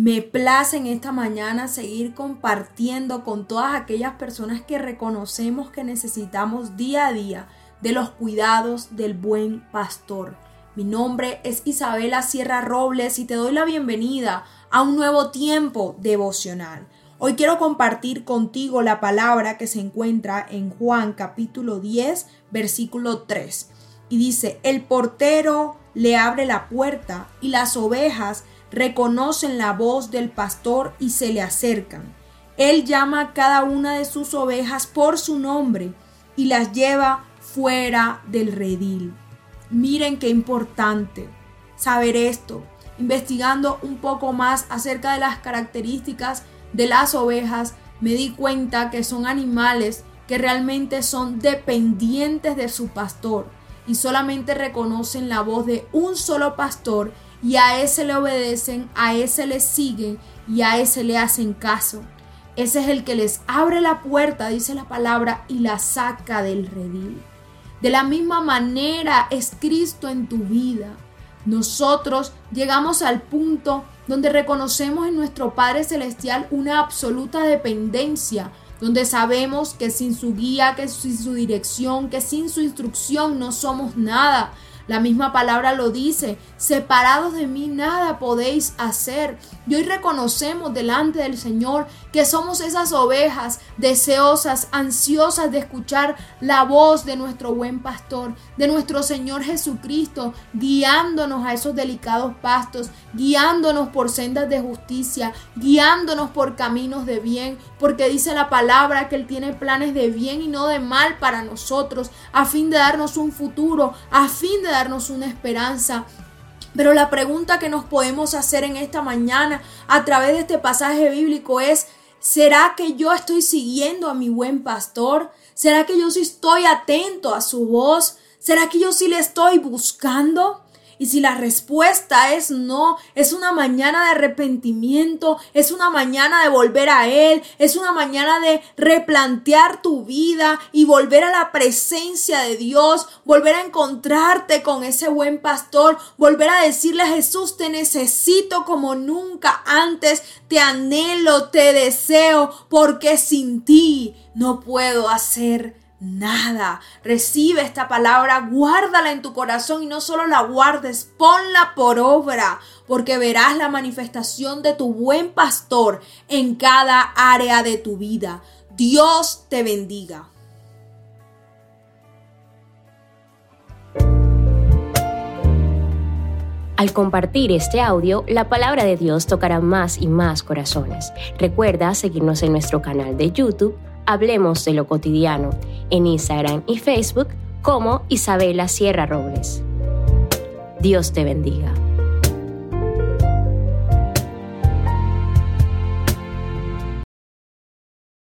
Me place en esta mañana seguir compartiendo con todas aquellas personas que reconocemos que necesitamos día a día de los cuidados del buen pastor. Mi nombre es Isabela Sierra Robles y te doy la bienvenida a un nuevo tiempo devocional. Hoy quiero compartir contigo la palabra que se encuentra en Juan capítulo 10, versículo 3 y dice, el portero le abre la puerta y las ovejas reconocen la voz del pastor y se le acercan. Él llama a cada una de sus ovejas por su nombre y las lleva fuera del redil. Miren qué importante saber esto. Investigando un poco más acerca de las características de las ovejas, me di cuenta que son animales que realmente son dependientes de su pastor y solamente reconocen la voz de un solo pastor y a ese le obedecen, a ese le siguen y a ese le hacen caso. Ese es el que les abre la puerta, dice la palabra, y la saca del redil. De la misma manera es Cristo en tu vida. Nosotros llegamos al punto donde reconocemos en nuestro Padre Celestial una absoluta dependencia donde sabemos que sin su guía, que sin su dirección, que sin su instrucción no somos nada. La misma palabra lo dice, separados de mí nada podéis hacer. Y hoy reconocemos delante del Señor que somos esas ovejas deseosas, ansiosas de escuchar la voz de nuestro buen pastor, de nuestro Señor Jesucristo, guiándonos a esos delicados pastos, guiándonos por sendas de justicia, guiándonos por caminos de bien, porque dice la palabra que Él tiene planes de bien y no de mal para nosotros, a fin de darnos un futuro, a fin de una esperanza. Pero la pregunta que nos podemos hacer en esta mañana a través de este pasaje bíblico es, ¿será que yo estoy siguiendo a mi buen pastor? ¿Será que yo sí estoy atento a su voz? ¿Será que yo sí le estoy buscando? Y si la respuesta es no, es una mañana de arrepentimiento, es una mañana de volver a Él, es una mañana de replantear tu vida y volver a la presencia de Dios, volver a encontrarte con ese buen pastor, volver a decirle a Jesús, te necesito como nunca antes, te anhelo, te deseo, porque sin ti no puedo hacer nada. Recibe esta palabra, guárdala en tu corazón y no solo la guardes, ponla por obra, porque verás la manifestación de tu buen pastor en cada área de tu vida. Dios te bendiga. Al compartir este audio, la palabra de Dios tocará más y más corazones. Recuerda seguirnos en nuestro canal de YouTube Hablemos de lo cotidiano en Instagram y Facebook como Isabela Sierra Robles. Dios te bendiga.